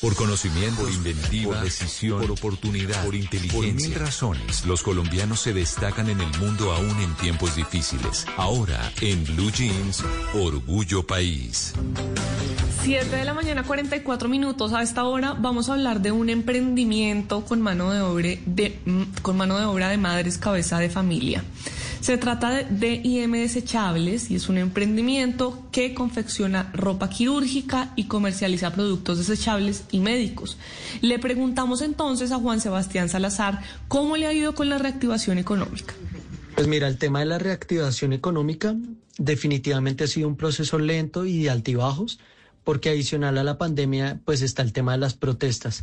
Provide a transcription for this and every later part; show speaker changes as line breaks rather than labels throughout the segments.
Por conocimiento, por inventiva, por decisión, por oportunidad, por inteligencia. Por mil razones, los colombianos se destacan en el mundo aún en tiempos difíciles. Ahora, en Blue Jeans, Orgullo País.
7 de la mañana, 44 minutos. A esta hora vamos a hablar de un emprendimiento con mano de obra de, con mano de, obra de madres cabeza de familia. Se trata de IM Desechables y es un emprendimiento que confecciona ropa quirúrgica y comercializa productos desechables y médicos. Le preguntamos entonces a Juan Sebastián Salazar cómo le ha ido con la reactivación económica.
Pues mira, el tema de la reactivación económica definitivamente ha sido un proceso lento y de altibajos porque adicional a la pandemia, pues está el tema de las protestas.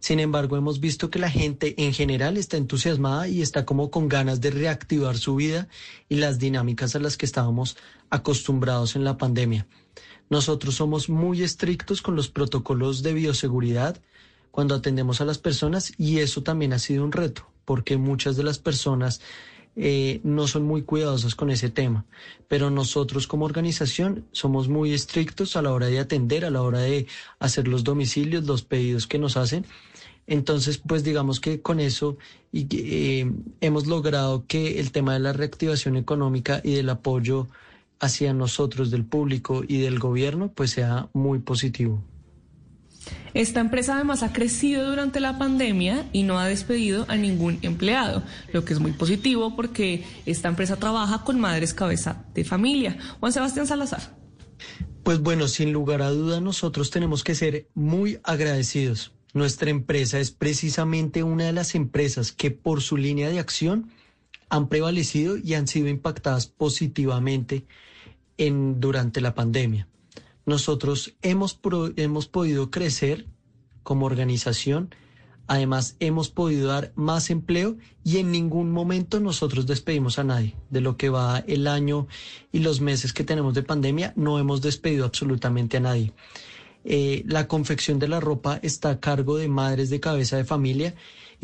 Sin embargo, hemos visto que la gente en general está entusiasmada y está como con ganas de reactivar su vida y las dinámicas a las que estábamos acostumbrados en la pandemia. Nosotros somos muy estrictos con los protocolos de bioseguridad cuando atendemos a las personas y eso también ha sido un reto, porque muchas de las personas eh, no son muy cuidadosas con ese tema. Pero nosotros como organización somos muy estrictos a la hora de atender, a la hora de hacer los domicilios, los pedidos que nos hacen. Entonces, pues digamos que con eso y, eh, hemos logrado que el tema de la reactivación económica y del apoyo hacia nosotros, del público y del gobierno, pues sea muy positivo.
Esta empresa además ha crecido durante la pandemia y no ha despedido a ningún empleado, lo que es muy positivo porque esta empresa trabaja con madres cabeza de familia. Juan Sebastián Salazar.
Pues bueno, sin lugar a duda nosotros tenemos que ser muy agradecidos. Nuestra empresa es precisamente una de las empresas que por su línea de acción han prevalecido y han sido impactadas positivamente en, durante la pandemia nosotros hemos, hemos podido crecer como organización, además hemos podido dar más empleo y en ningún momento nosotros despedimos a nadie. De lo que va el año y los meses que tenemos de pandemia, no hemos despedido absolutamente a nadie. Eh, la confección de la ropa está a cargo de madres de cabeza de familia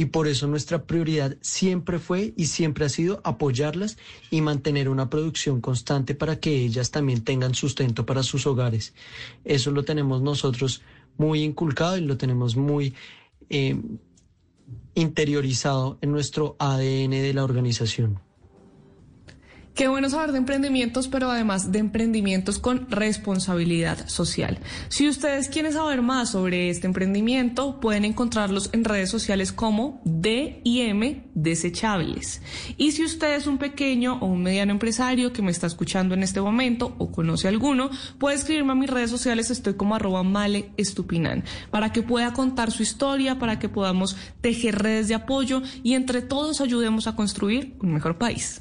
y por eso nuestra prioridad siempre fue y siempre ha sido apoyarlas y mantener una producción constante para que ellas también tengan sustento para sus hogares. Eso lo tenemos nosotros muy inculcado y lo tenemos muy eh, interiorizado en nuestro ADN de la organización.
Qué bueno saber de emprendimientos, pero además de emprendimientos con responsabilidad social. Si ustedes quieren saber más sobre este emprendimiento, pueden encontrarlos en redes sociales como DIM Desechables. Y si usted es un pequeño o un mediano empresario que me está escuchando en este momento o conoce alguno, puede escribirme a mis redes sociales, estoy como arroba male estupinan, para que pueda contar su historia, para que podamos tejer redes de apoyo y entre todos ayudemos a construir un mejor país.